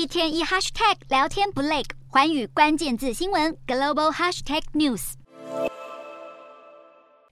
一天一 hashtag 聊天不累，寰宇关键字新闻 global hashtag news。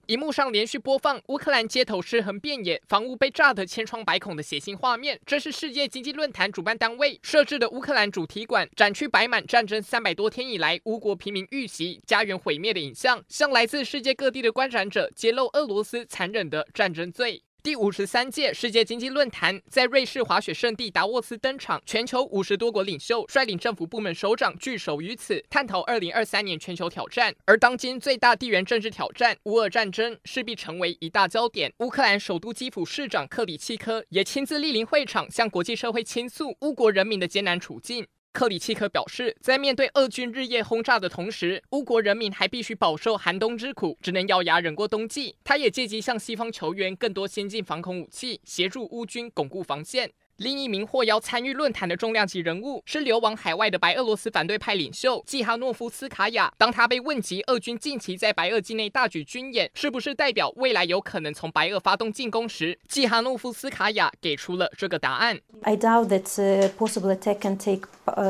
荧幕上连续播放乌克兰街头尸横遍野、房屋被炸得千疮百孔的血腥画面。这是世界经济论坛主办单位设置的乌克兰主题馆，展区摆满战争三百多天以来乌国平民遇袭、家园毁灭的影像，向来自世界各地的观展者揭露俄罗斯残忍的战争罪。第五十三届世界经济论坛在瑞士滑雪胜地达沃斯登场，全球五十多国领袖率领政府部门首长聚首于此，探讨二零二三年全球挑战。而当今最大地缘政治挑战——乌俄战争，势必成为一大焦点。乌克兰首都基辅市长克里契科也亲自莅临会场，向国际社会倾诉乌国人民的艰难处境。克里契科表示，在面对俄军日夜轰炸的同时，乌国人民还必须饱受寒冬之苦，只能咬牙忍过冬季。他也借机向西方求援更多先进防空武器，协助乌军巩固防线。另一名获邀参与论坛的重量级人物是流亡海外的白俄罗斯反对派领袖季哈诺夫斯卡娅。当他被问及俄军近期在白俄境内大举军演是不是代表未来有可能从白俄发动进攻时，季哈诺夫斯卡娅给出了这个答案。I doubt that possible attack can take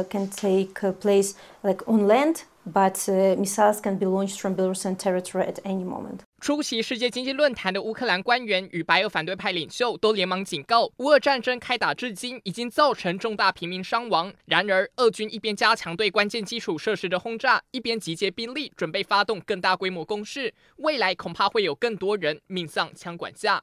can take place like on land, but missiles can be launched from Belarusian territory at any moment. 出席世界经济论坛的乌克兰官员与白俄反对派领袖都连忙警告，乌俄战争开打至今已经造成重大平民伤亡。然而，俄军一边加强对关键基础设施的轰炸，一边集结兵力准备发动更大规模攻势，未来恐怕会有更多人命丧枪管下。